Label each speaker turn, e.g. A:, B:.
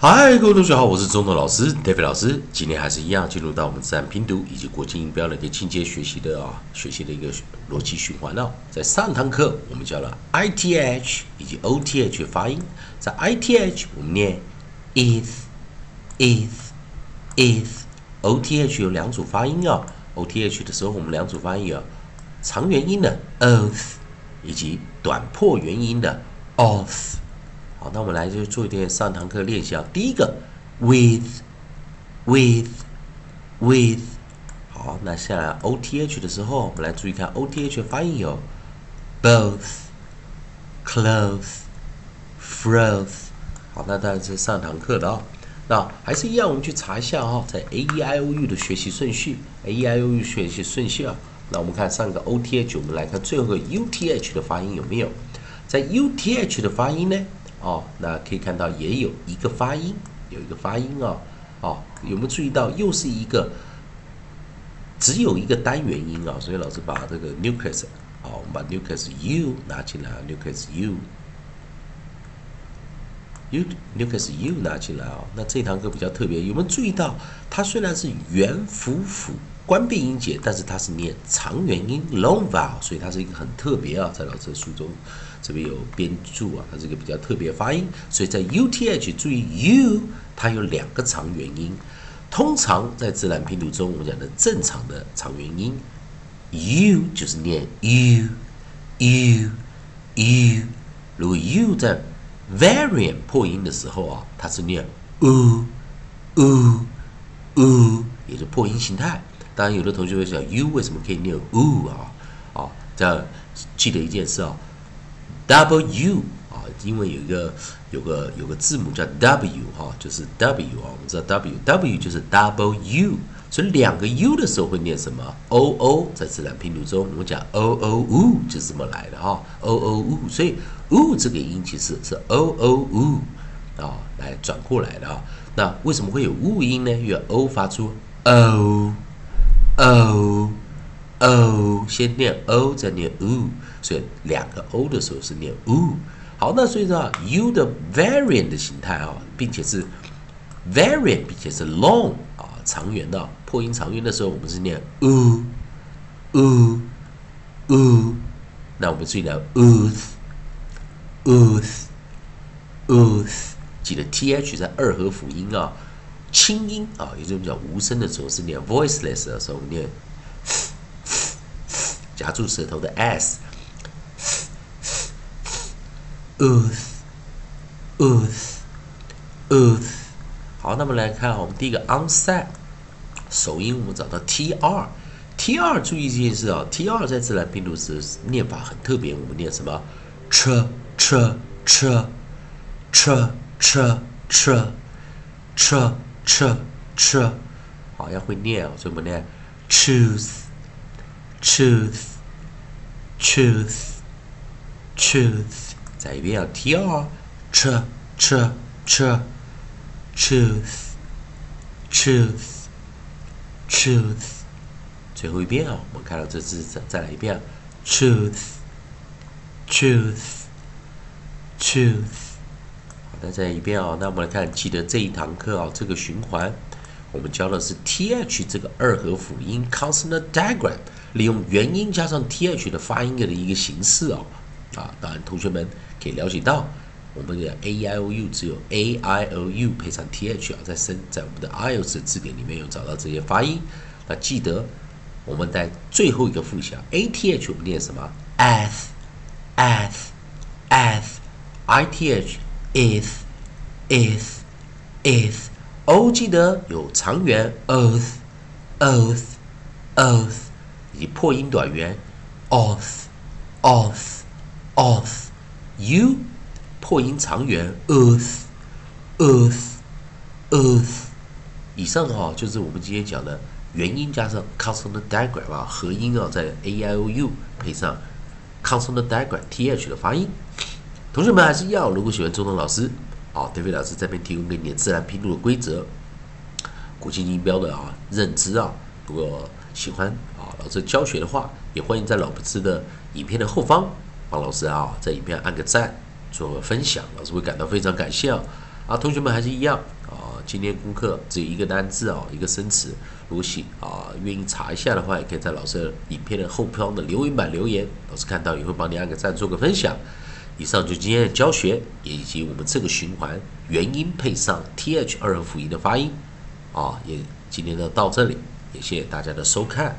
A: 嗨，各位同学好，我是中统老师 David 老师。今天还是一样，进入到我们自然拼读以及国际音标的一个进阶学习的啊，学习的一个逻辑循环哦。在上堂课我们教了 I T H 以及 O T H 发音，在 I T H 我们念 is is is，O T H 有两组发音啊。O T H 的时候我们两组发音有长元音的 oath 以及短破元音的 oath。那我们来就做一点上堂课练习啊。第一个，with，with，with。好，那下来 O T H 的时候，我们来注意看 O T H 发音有 both close froth。好，那当然是上堂课的啊。那还是一样，我们去查一下哈，在 A E I O U 的学习顺序，A E I O U 学习顺序啊。那我们看上个 O T H，我们来看最后个 U T H 的发音有没有？在 U T H 的发音呢？哦，那可以看到也有一个发音，有一个发音哦，哦，有没有注意到又是一个只有一个单元音啊？所以老师把这个 nucleus，好，我们把 nucleus u 拿进来，nucleus u，u nucleus u 拿进来啊。那这堂课比较特别，有没有注意到它虽然是元辅辅关闭音节，但是它是念长元音 long vowel，所以它是一个很特别啊，在老师书中。这边有编注啊，它是一个比较特别发音，所以在 U T H 注意 U，它有两个长元音。通常在自然拼读中，我们讲的正常的长元音，U 就是念 U U U。如果 U 在 variant 破音的时候啊，它是念 U U U，也就破音形态。当然，有的同学会想 U 为什么可以念 U 啊？啊，这样记得一件事啊。W 啊，因为有一个有个有个字母叫 W 哈，就是 W 啊，我们知道 W，W 就是 double U，所以两个 U 的时候会念什么？O O，在自然拼读中我们讲 O O U 就是这么来的哈，O O U，所以 U 这个音其实是 O O U 啊，来转过来的啊。那为什么会有 U 音呢？因为 O 发出 O O。o 先念 o 再念 u，所以两个 o 的时候是念 u。好，那所以说 u 的 variant 的形态啊，并且是 variant，并且是 long 啊长元的破音长元的时候，我们是念 u u u。那我们注意了 uth uth uth，记得 th 在二合辅音啊，轻音啊，也就是讲无声的时候是念 voiceless 的时候念。夹住舌头的 s，ooth，ooth，ooth。好，那么来看我们第一个 onset，首音我们找到 t-r，t-r 注意一件事啊，t-r 在自然拼读时念法很特别，我们念什么 ch ch，好，要会念，所以我们念 choose。truth, truth, truth，再一遍啊，t r ch ch ch truth, truth, truth，最后一遍啊，我们看到这字再再来一遍，truth, truth, truth。那，再一遍啊，那我们来看，记得这一堂课啊，这个循环，我们教的是 th 这个二合辅音 consonant diagram。利用元音加上 th 的发音的一个形式哦，啊，当然同学们可以了解到，我们的 a e i o u 只有 a i o u 配上 th 啊，在生在我们的 ielts 字典里面有找到这些发音。那记得我们在最后一个复习啊，a t h 我们念什么？ath，ath，ath，i t h is，is，is，o 记得有长元 oath，oath，oath。以破音短元，off，off，off，u 破音长元，earth，earth，earth。以上哈就是我们今天讲的元音加上 consonant diagram 啊，合音啊，在 a i o u 配上 consonant diagram t h 的发音。同学们还是要，如果喜欢周东老师，啊，David 老师这边提供给你的自然拼读的规则，国际音标的啊认知啊，如果喜欢啊。老师教学的话，也欢迎在老师的影片的后方帮老师啊，在影片按个赞，做个分享，老师会感到非常感谢啊。啊，同学们还是一样啊，今天功课只有一个单字哦，一个生词。如果喜啊愿意查一下的话，也可以在老师的影片的后方的留言板留言，老师看到也会帮你按个赞，做个分享。以上就今天的教学，也以及我们这个循环元音配上 th 二元辅音的发音啊，也今天呢到这里，也谢谢大家的收看。